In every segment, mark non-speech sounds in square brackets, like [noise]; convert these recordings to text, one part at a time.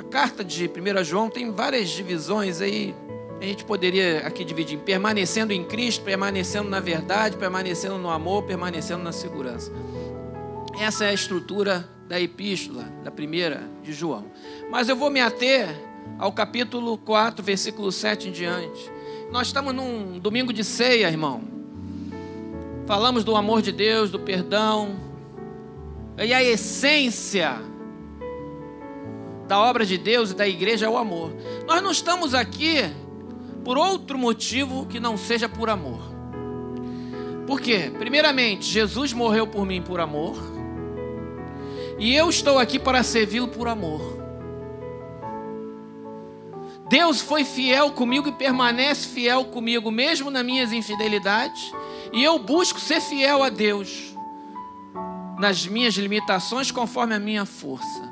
a carta de 1 João tem várias divisões aí. A gente poderia aqui dividir em permanecendo em Cristo, permanecendo na verdade, permanecendo no amor, permanecendo na segurança. Essa é a estrutura da epístola, da primeira de João. Mas eu vou me ater ao capítulo 4, versículo 7 em diante. Nós estamos num domingo de ceia, irmão. Falamos do amor de Deus, do perdão. E a essência da obra de Deus e da igreja é o amor. Nós não estamos aqui por outro motivo que não seja por amor. Por quê? Primeiramente, Jesus morreu por mim por amor. E eu estou aqui para servi-lo por amor. Deus foi fiel comigo e permanece fiel comigo, mesmo nas minhas infidelidades. E eu busco ser fiel a Deus, nas minhas limitações, conforme a minha força.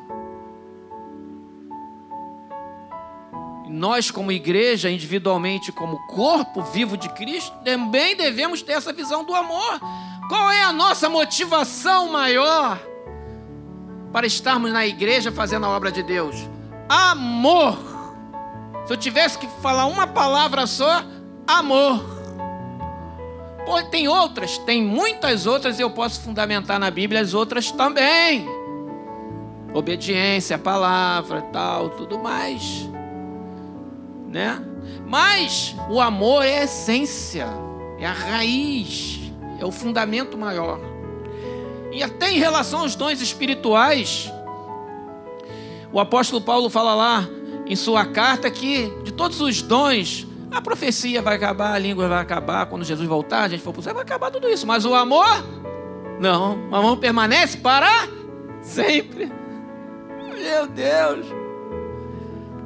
Nós, como igreja, individualmente, como corpo vivo de Cristo, também devemos ter essa visão do amor. Qual é a nossa motivação maior para estarmos na igreja fazendo a obra de Deus? Amor. Se eu tivesse que falar uma palavra só, amor. Pô, tem outras, tem muitas outras e eu posso fundamentar na Bíblia as outras também. Obediência à palavra, tal, tudo mais né? Mas o amor é a essência, é a raiz, é o fundamento maior. E até em relação aos dons espirituais, o apóstolo Paulo fala lá em sua carta que de todos os dons, a profecia vai acabar, a língua vai acabar, quando Jesus voltar, a gente for para vai acabar tudo isso. Mas o amor, não, o amor permanece para sempre. Meu Deus.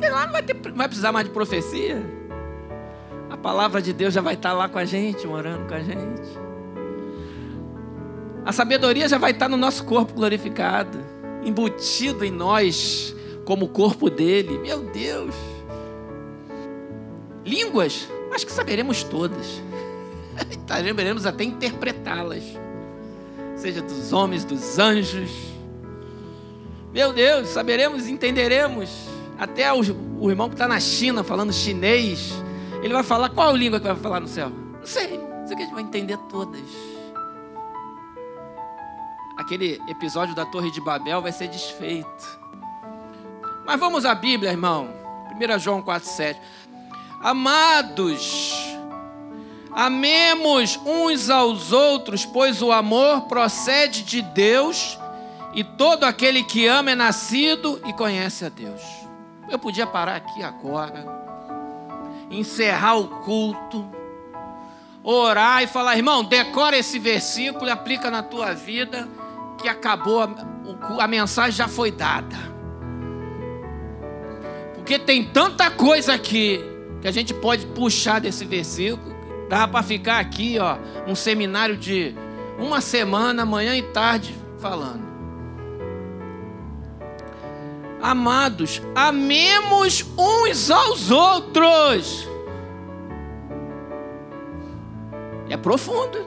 Porque lá não vai, ter, não vai precisar mais de profecia. A palavra de Deus já vai estar lá com a gente, morando com a gente. A sabedoria já vai estar no nosso corpo glorificado, embutido em nós, como o corpo dele. Meu Deus! Línguas, acho que saberemos todas. [laughs] Saberemos até interpretá-las, seja dos homens, dos anjos. Meu Deus, saberemos, entenderemos. Até o, irmão que está na China falando chinês, ele vai falar qual língua que vai falar no céu? Não sei, não sei que a gente vai entender todas. Aquele episódio da Torre de Babel vai ser desfeito. Mas vamos à Bíblia, irmão. 1 João 4,7. Amados, amemos uns aos outros, pois o amor procede de Deus, e todo aquele que ama é nascido e conhece a Deus. Eu podia parar aqui agora, encerrar o culto, orar e falar, irmão, decora esse versículo e aplica na tua vida, que acabou, a, a mensagem já foi dada. Porque tem tanta coisa aqui que a gente pode puxar desse versículo. Dá para ficar aqui, ó, um seminário de uma semana, manhã e tarde, falando. Amados, amemos uns aos outros. É profundo.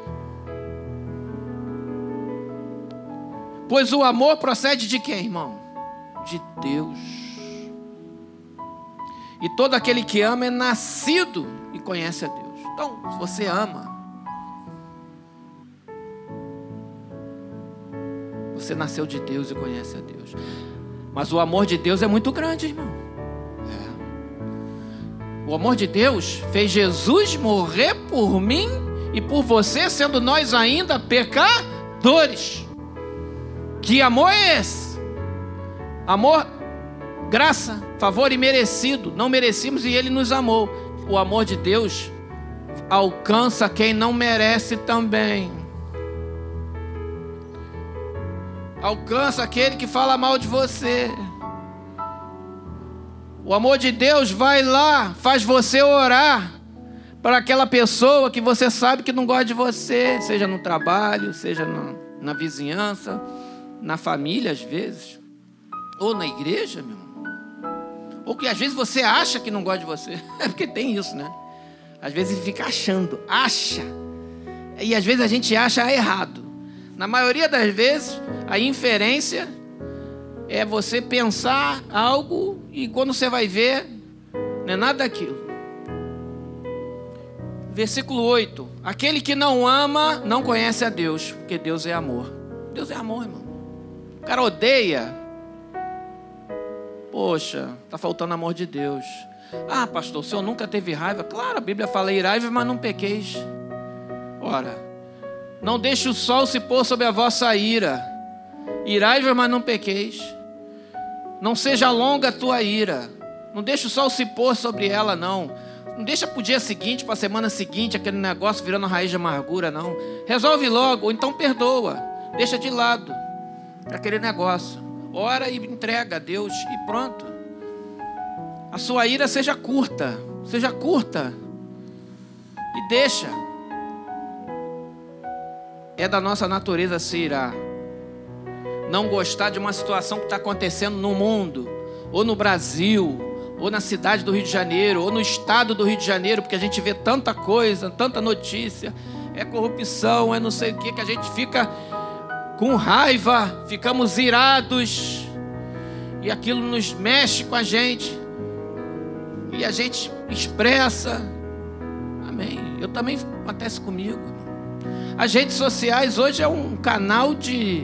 Pois o amor procede de quem, irmão? De Deus. E todo aquele que ama é nascido e conhece a Deus. Então, se você ama, você nasceu de Deus e conhece a Deus. Mas o amor de Deus é muito grande, irmão. É. O amor de Deus fez Jesus morrer por mim e por você, sendo nós ainda pecadores. Que amor é esse? Amor, graça, favor imerecido. Não merecíamos e Ele nos amou. O amor de Deus alcança quem não merece também. Alcança aquele que fala mal de você. O amor de Deus vai lá, faz você orar para aquela pessoa que você sabe que não gosta de você, seja no trabalho, seja no, na vizinhança, na família às vezes, ou na igreja, meu irmão. Ou que às vezes você acha que não gosta de você, [laughs] é porque tem isso, né? Às vezes fica achando, acha, e às vezes a gente acha errado. Na maioria das vezes, a inferência é você pensar algo e quando você vai ver, não é nada daquilo. Versículo 8: Aquele que não ama não conhece a Deus, porque Deus é amor. Deus é amor, irmão. O cara odeia. Poxa, está faltando amor de Deus. Ah, pastor, o senhor nunca teve raiva? Claro, a Bíblia fala iraiva, mas não pequeis. Ora, não deixe o sol se pôr sobre a vossa ira. Irai-vos, mas não pequeis. Não seja longa a tua ira. Não deixe o sol se pôr sobre ela, não. Não deixa para o dia seguinte, para a semana seguinte, aquele negócio virando raiz de amargura, não. Resolve logo, ou então perdoa. Deixa de lado aquele negócio. Ora e entrega a Deus e pronto. A sua ira seja curta, seja curta. E deixa. É da nossa natureza se irar. Não gostar de uma situação que está acontecendo no mundo, ou no Brasil, ou na cidade do Rio de Janeiro, ou no estado do Rio de Janeiro, porque a gente vê tanta coisa, tanta notícia, é corrupção, é não sei o que, que a gente fica com raiva, ficamos irados, e aquilo nos mexe com a gente e a gente expressa. Amém. Eu também acontece comigo. As redes sociais hoje é um canal de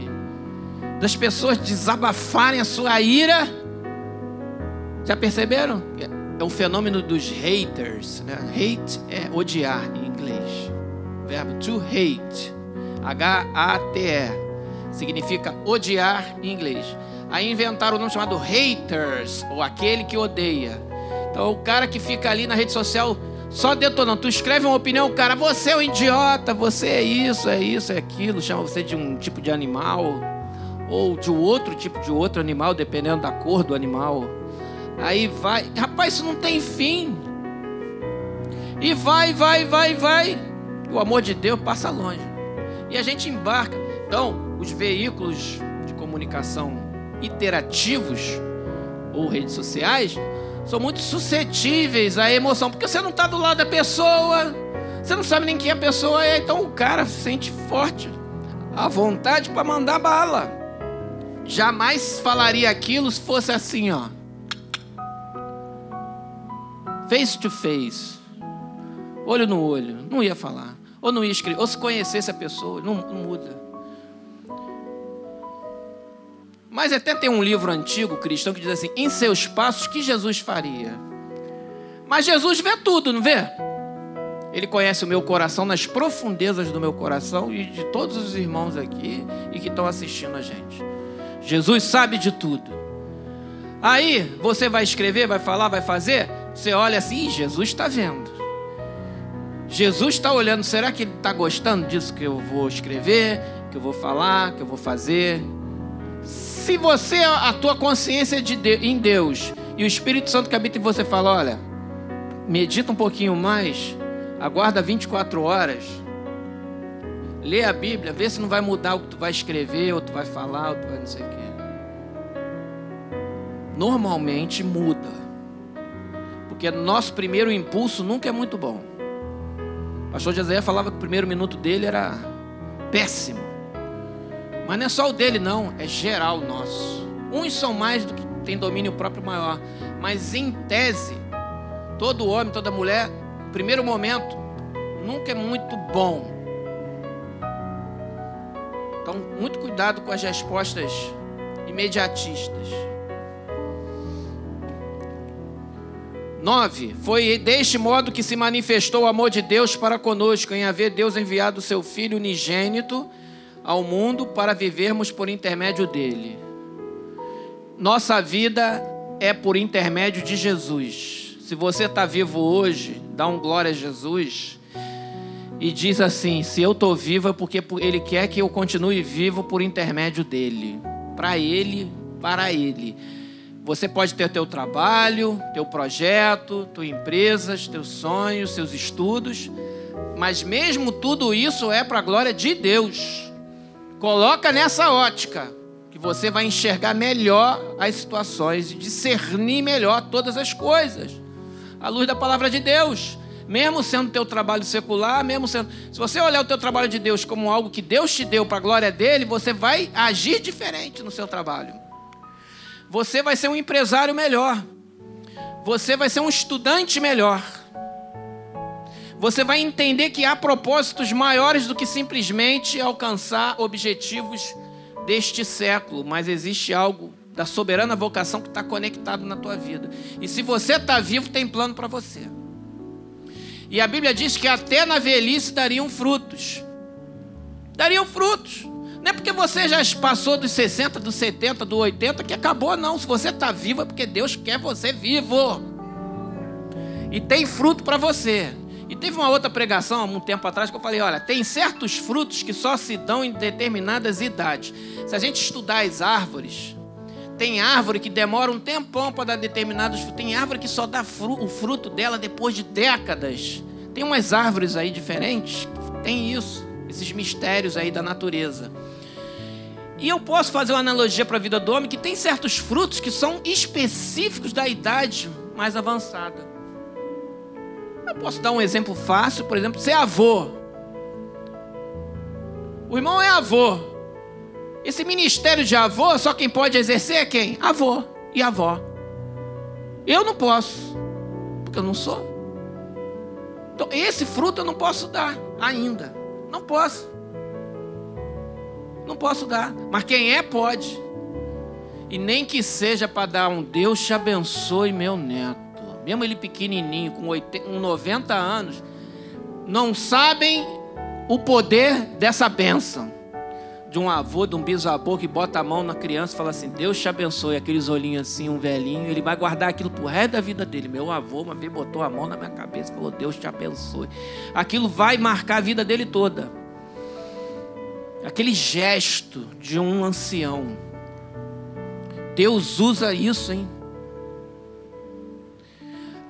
das pessoas desabafarem a sua ira. Já perceberam? É um fenômeno dos haters. Né? Hate é odiar em inglês. O verbo to hate. H-A-T-E. Significa odiar em inglês. Aí inventaram o um nome chamado haters, ou aquele que odeia. Então o cara que fica ali na rede social só detonando. Tu escreve uma opinião, o cara, você é um idiota, você é isso, é isso, é aquilo, chama você de um tipo de animal, ou de outro tipo de outro animal, dependendo da cor do animal. Aí vai, rapaz, isso não tem fim. E vai, vai, vai, vai. O amor de Deus passa longe. E a gente embarca. Então, os veículos de comunicação interativos ou redes sociais são muito suscetíveis à emoção, porque você não está do lado da pessoa, você não sabe nem quem a pessoa é, então o cara sente forte a vontade para mandar bala. Jamais falaria aquilo se fosse assim, ó. Face to face. Olho no olho. Não ia falar. Ou não ia escrever. Ou se conhecesse a pessoa. Não, não muda. Mas até tem um livro antigo cristão que diz assim: em seus passos, que Jesus faria? Mas Jesus vê tudo, não vê? Ele conhece o meu coração nas profundezas do meu coração e de todos os irmãos aqui e que estão assistindo a gente. Jesus sabe de tudo. Aí você vai escrever, vai falar, vai fazer. Você olha assim, Jesus está vendo. Jesus está olhando. Será que ele está gostando disso que eu vou escrever, que eu vou falar, que eu vou fazer? Se você, a tua consciência de em Deus e o Espírito Santo que habita em você fala, olha, medita um pouquinho mais, aguarda 24 horas, lê a Bíblia, vê se não vai mudar o que tu vai escrever, ou tu vai falar, ou tu vai não sei o quê. Normalmente muda. Porque nosso primeiro impulso nunca é muito bom. O pastor José falava que o primeiro minuto dele era péssimo. Mas não é só o dele, não, é geral nosso. Uns são mais do que tem domínio próprio maior. Mas em tese, todo homem, toda mulher, primeiro momento, nunca é muito bom. Então, muito cuidado com as respostas imediatistas. 9. Foi deste modo que se manifestou o amor de Deus para conosco, em haver Deus enviado o seu Filho unigênito ao mundo para vivermos por intermédio dele. Nossa vida é por intermédio de Jesus. Se você está vivo hoje, dá um glória a Jesus e diz assim: se eu estou vivo é porque Ele quer que eu continue vivo por intermédio dele, para Ele, para Ele. Você pode ter teu trabalho, teu projeto, tua empresa, teus sonhos, seus estudos, mas mesmo tudo isso é para a glória de Deus. Coloca nessa ótica que você vai enxergar melhor as situações e discernir melhor todas as coisas. À luz da palavra de Deus. Mesmo sendo teu trabalho secular, mesmo sendo. Se você olhar o teu trabalho de Deus como algo que Deus te deu para a glória dele, você vai agir diferente no seu trabalho. você vai ser um empresário melhor. Você vai ser um estudante melhor. Você vai entender que há propósitos maiores do que simplesmente alcançar objetivos deste século, mas existe algo da soberana vocação que está conectado na tua vida. E se você está vivo, tem plano para você. E a Bíblia diz que até na velhice dariam frutos. Dariam frutos. Não é porque você já passou dos 60, dos 70, dos 80 que acabou, não. Se você está vivo é porque Deus quer você vivo. E tem fruto para você. E teve uma outra pregação, um tempo atrás, que eu falei: olha, tem certos frutos que só se dão em determinadas idades. Se a gente estudar as árvores, tem árvore que demora um tempão para dar determinados frutos. Tem árvore que só dá o fruto dela depois de décadas. Tem umas árvores aí diferentes tem isso, esses mistérios aí da natureza. E eu posso fazer uma analogia para a vida do homem que tem certos frutos que são específicos da idade mais avançada. Eu posso dar um exemplo fácil, por exemplo, ser avô. O irmão é avô. Esse ministério de avô, só quem pode exercer é quem? Avô e avó. Eu não posso, porque eu não sou. Então, esse fruto eu não posso dar ainda. Não posso. Não posso dar. Mas quem é, pode. E nem que seja para dar um Deus te abençoe, meu neto. Mesmo ele pequenininho, com 80, 90 anos, não sabem o poder dessa bênção. De um avô, de um bisavô que bota a mão na criança e fala assim: Deus te abençoe. Aqueles olhinhos assim, um velhinho, ele vai guardar aquilo pro resto da vida dele. Meu avô uma vez botou a mão na minha cabeça e falou: Deus te abençoe. Aquilo vai marcar a vida dele toda aquele gesto de um ancião. Deus usa isso, hein?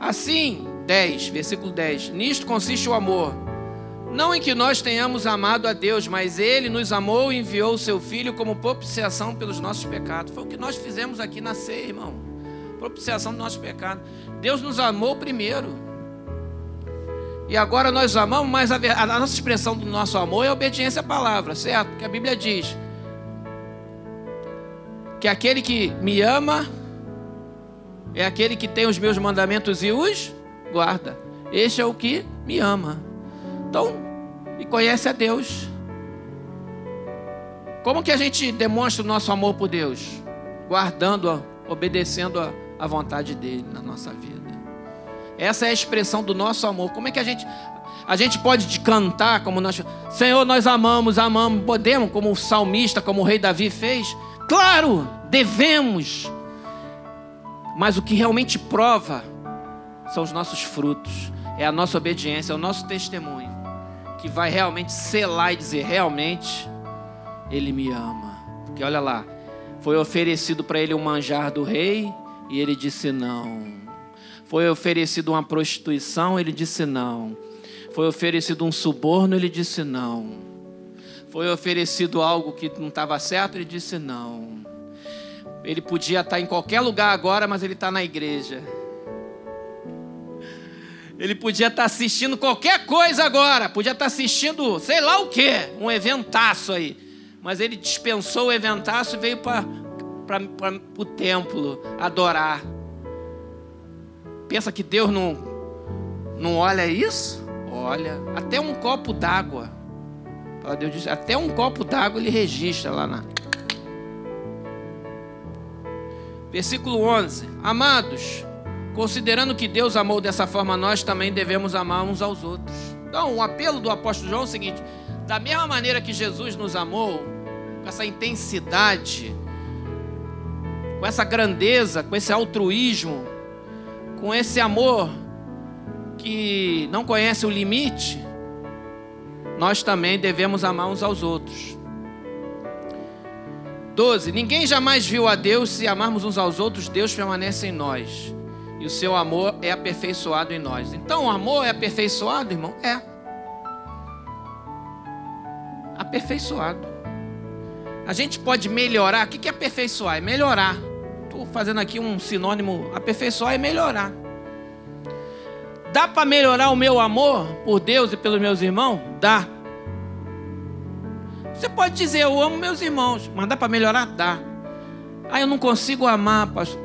Assim, 10, versículo 10: Nisto consiste o amor. Não em que nós tenhamos amado a Deus, mas Ele nos amou e enviou o Seu Filho como propiciação pelos nossos pecados. Foi o que nós fizemos aqui na ceia, irmão. Propiciação dos nossos pecados. Deus nos amou primeiro. E agora nós amamos, mas a, a, nossa expressão do nosso amor é obediência à palavra, certo? Que a Bíblia diz que aquele que me ama é aquele que tem os meus mandamentos e os guarda. Este é o que me ama. Então, e conhece a Deus. Como que a gente demonstra o nosso amor por Deus? Guardando, obedecendo a, vontade dele na nossa vida. Essa é a expressão do nosso amor. Como é que a gente a gente pode cantar como nós, Senhor, nós amamos, amamos, podemos, como o salmista, como o rei Davi fez? Claro, devemos. Mas o que realmente prova são os nossos frutos, é a nossa obediência, é o nosso testemunho, que vai realmente selar e dizer: realmente, Ele me ama. Porque olha lá, foi oferecido para ele o manjar do rei e ele disse não. Foi oferecido uma prostituição, ele disse não. Foi oferecido um suborno, ele disse não. Foi oferecido algo que não estava certo, ele disse não. Ele podia estar em qualquer lugar agora, mas ele está na igreja. Ele podia estar assistindo qualquer coisa agora, podia estar assistindo, sei lá o que, um eventaço aí. Mas ele dispensou o eventaço e veio para o templo adorar. Pensa que Deus não, não olha isso? Olha, até um copo d'água. Deus disse, até um copo d'água ele registra lá na. Versículo 11: Amados, considerando que Deus amou dessa forma, nós também devemos amar uns aos outros. Então, o apelo do apóstolo João é o seguinte: da mesma maneira que Jesus nos amou, com essa intensidade, com essa grandeza, com esse altruísmo, com esse amor que não conhece o limite, nós também devemos amar uns aos outros. 12. Ninguém jamais viu a Deus, se amarmos uns aos outros, Deus permanece em nós. E o seu amor é aperfeiçoado em nós. Então, o amor é aperfeiçoado, irmão? É. Aperfeiçoado. A gente pode melhorar. O que é aperfeiçoar? É melhorar fazendo aqui um sinônimo, aperfeiçoar e melhorar. Dá para melhorar o meu amor por Deus e pelos meus irmãos? Dá. Você pode dizer, eu amo meus irmãos, mas dá para melhorar? Dá. Ah, eu não consigo amar, pastor.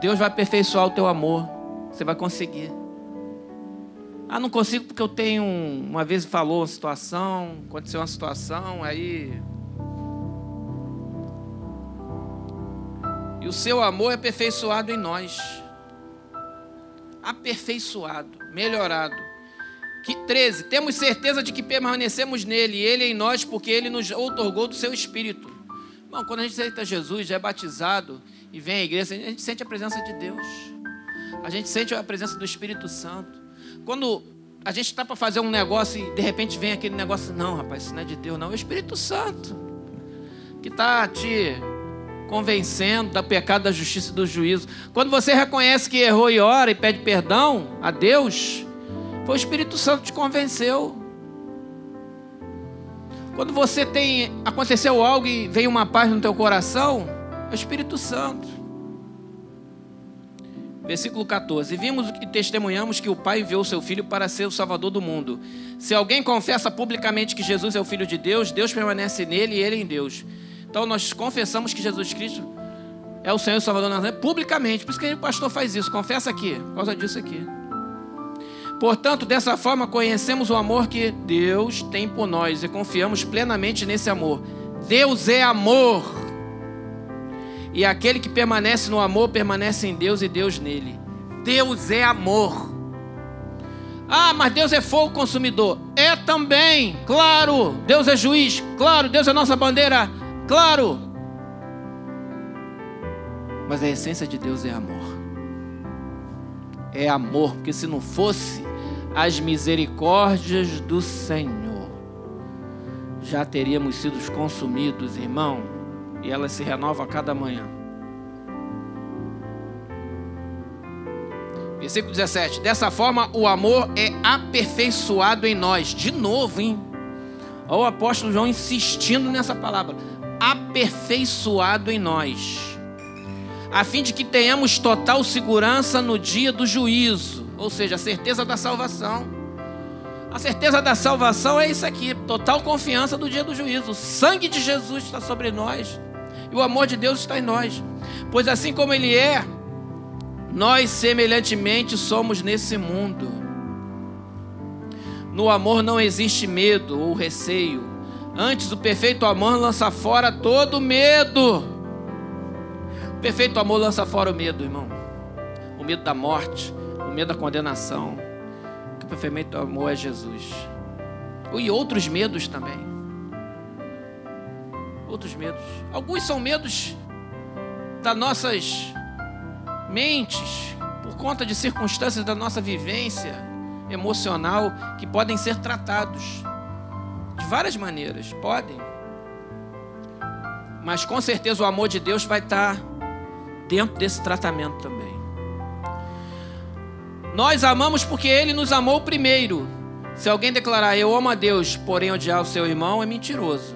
Deus vai aperfeiçoar o teu amor. Você vai conseguir. Ah, não consigo porque eu tenho. Uma vez falou uma situação, aconteceu uma situação, aí. E o seu amor é aperfeiçoado em nós. Aperfeiçoado, melhorado. Que 13. Temos certeza de que permanecemos nele, e ele em nós, porque ele nos outorgou do seu espírito. Bom, quando a gente aceita Jesus, já é batizado e vem à igreja, a gente sente a presença de Deus. A gente sente a presença do Espírito Santo. Quando a gente está para fazer um negócio e de repente vem aquele negócio, não, rapaz, isso não é de Deus, não, é o Espírito Santo que está te convencendo da pecado, da justiça e do juízo. Quando você reconhece que errou e ora e pede perdão a Deus, foi o Espírito Santo que te convenceu. Quando você tem aconteceu algo e veio uma paz no teu coração, é o Espírito Santo. Versículo 14: Vimos e testemunhamos que o Pai enviou seu Filho para ser o Salvador do mundo. Se alguém confessa publicamente que Jesus é o Filho de Deus, Deus permanece nele e ele em Deus. Então nós confessamos que Jesus Cristo é o Senhor e o Salvador Nazaré publicamente. Por isso que o pastor faz isso, confessa aqui, por causa disso aqui. Portanto, dessa forma conhecemos o amor que Deus tem por nós e confiamos plenamente nesse amor. Deus é amor. E aquele que permanece no amor permanece em Deus e Deus nele. Deus é amor. Ah, mas Deus é fogo consumidor. É também, claro. Deus é juiz, claro. Deus é nossa bandeira, claro. Mas a essência de Deus é amor. É amor, porque se não fosse as misericórdias do Senhor, já teríamos sido consumidos, irmão e ela se renova a cada manhã. Versículo 17: Dessa forma o amor é aperfeiçoado em nós. De novo, hein? Olha o apóstolo João insistindo nessa palavra: aperfeiçoado em nós, a fim de que tenhamos total segurança no dia do juízo, ou seja, a certeza da salvação. A certeza da salvação é isso aqui, total confiança do dia do juízo. O sangue de Jesus está sobre nós. E o amor de Deus está em nós. Pois assim como Ele é, nós semelhantemente somos nesse mundo. No amor não existe medo ou receio. Antes, o perfeito amor lança fora todo medo. O perfeito amor lança fora o medo, irmão. O medo da morte, medo da condenação. O perfeito amor é Jesus. E outros medos também outros medos. Alguns são medos das nossas mentes, por conta de circunstâncias da nossa vivência emocional, que podem ser tratados de várias maneiras. Podem. Mas com certeza o amor de Deus vai estar dentro desse tratamento também. Nós amamos porque Ele nos amou primeiro. Se alguém declarar eu amo a Deus, porém odiar o seu irmão, é mentiroso.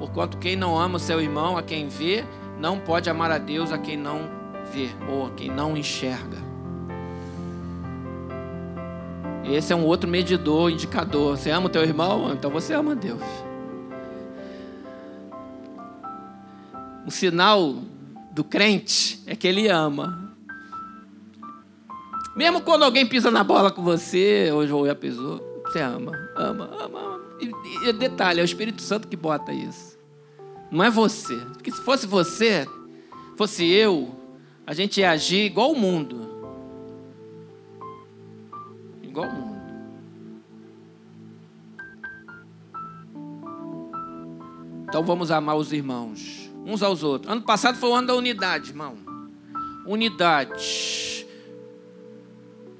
Porquanto quem não ama o seu irmão, a quem vê, não pode amar a Deus a quem não vê, ou a quem não enxerga. Esse é um outro medidor, indicador. Você ama o teu irmão? Então você ama a Deus. Um sinal do crente é que ele ama. Mesmo quando alguém pisa na bola com você, ou já pisou, você ama, ama, ama. E, e detalhe, é o Espírito Santo que bota isso. Não é você. Porque se fosse você, fosse eu, a gente ia agir igual o mundo. Igual o mundo. Então vamos amar os irmãos, uns aos outros. Ano passado foi o ano da unidade, irmão. Unidade.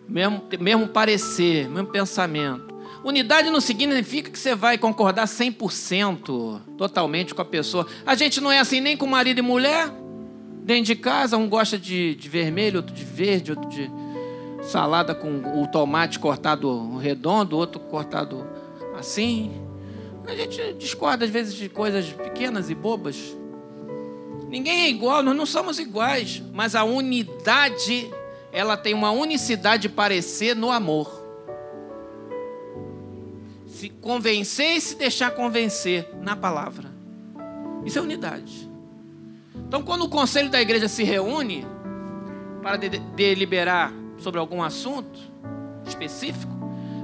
Mesmo, mesmo parecer, mesmo pensamento. Unidade não significa que você vai concordar 100% totalmente com a pessoa. A gente não é assim nem com marido e mulher. Dentro de casa, um gosta de, de vermelho, outro de verde, outro de salada com o tomate cortado redondo, outro cortado assim. A gente discorda às vezes de coisas pequenas e bobas. Ninguém é igual, nós não somos iguais, mas a unidade, ela tem uma unicidade de parecer no amor se convencer e se deixar convencer na palavra. Isso é unidade. Então, quando o conselho da igreja se reúne para de deliberar sobre algum assunto específico,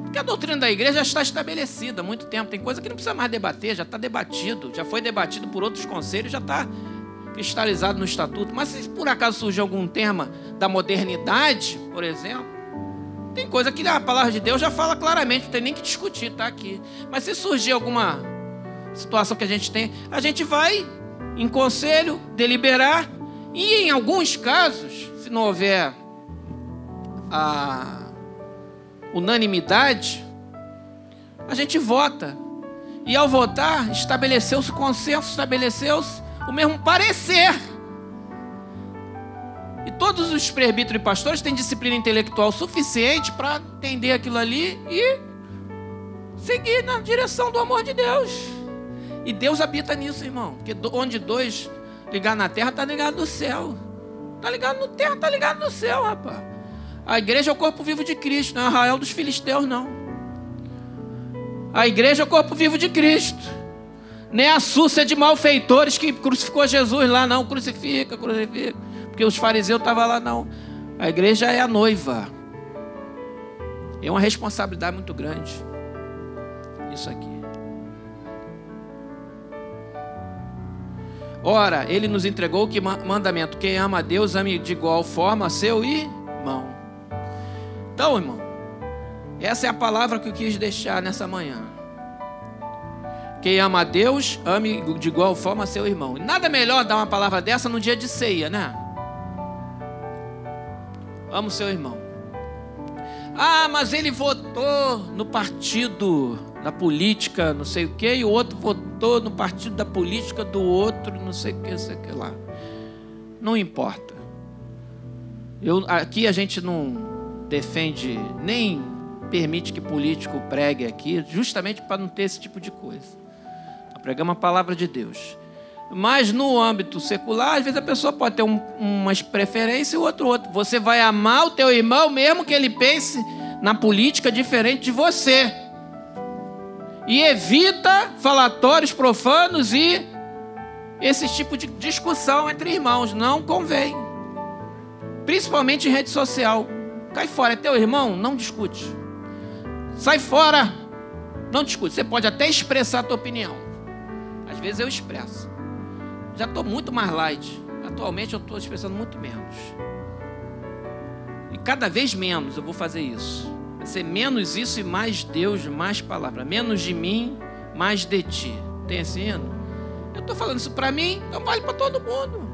porque a doutrina da igreja já está estabelecida há muito tempo, tem coisa que não precisa mais debater, já está debatido, já foi debatido por outros conselhos, já está cristalizado no estatuto. Mas se por acaso surgir algum tema da modernidade, por exemplo, tem coisa que a palavra de Deus já fala claramente, não tem nem que discutir, está aqui. Mas se surgir alguma situação que a gente tem, a gente vai em conselho, deliberar, e em alguns casos, se não houver a unanimidade, a gente vota. E ao votar, estabeleceu-se o consenso, estabeleceu-se o mesmo parecer. E todos os presbíteros e pastores têm disciplina intelectual suficiente para entender aquilo ali e seguir na direção do amor de Deus. E Deus habita nisso, irmão. Porque onde dois ligar na terra, está ligado no céu. Está ligado no terra, está ligado no céu, rapaz. A igreja é o corpo vivo de Cristo, não é Israel dos filisteus, não. A igreja é o corpo vivo de Cristo. Nem a súcia de malfeitores que crucificou Jesus lá, não. Crucifica, crucifica. Porque os fariseus estavam lá, não. A igreja é a noiva. É uma responsabilidade muito grande. Isso aqui. Ora, ele nos entregou que mandamento: quem ama a Deus, ame de igual forma seu irmão. Então, irmão, essa é a palavra que eu quis deixar nessa manhã. Quem ama a Deus, ame de igual forma seu irmão. Nada melhor dar uma palavra dessa no dia de ceia, né? Amo seu irmão. Ah, mas ele votou no partido da política, não sei o quê, e o outro votou no partido da política do outro, não sei o que, sei o que lá. Não importa. Eu, aqui a gente não defende, nem permite que político pregue aqui, justamente para não ter esse tipo de coisa. Pregamos a palavra de Deus. Mas no âmbito secular, às vezes a pessoa pode ter um, umas preferências e o outro outro. Você vai amar o teu irmão mesmo que ele pense na política diferente de você e evita falatórios profanos e esse tipo de discussão entre irmãos. Não convém. Principalmente em rede social. Cai fora, é teu irmão? Não discute. Sai fora, não discute. Você pode até expressar a tua opinião. Vezes eu expresso. Já estou muito mais light. Atualmente eu estou expressando muito menos. E cada vez menos eu vou fazer isso. Vai ser menos isso e mais Deus, mais palavra. Menos de mim, mais de ti. Tem esse? Eu estou falando isso para mim, então vale para todo mundo.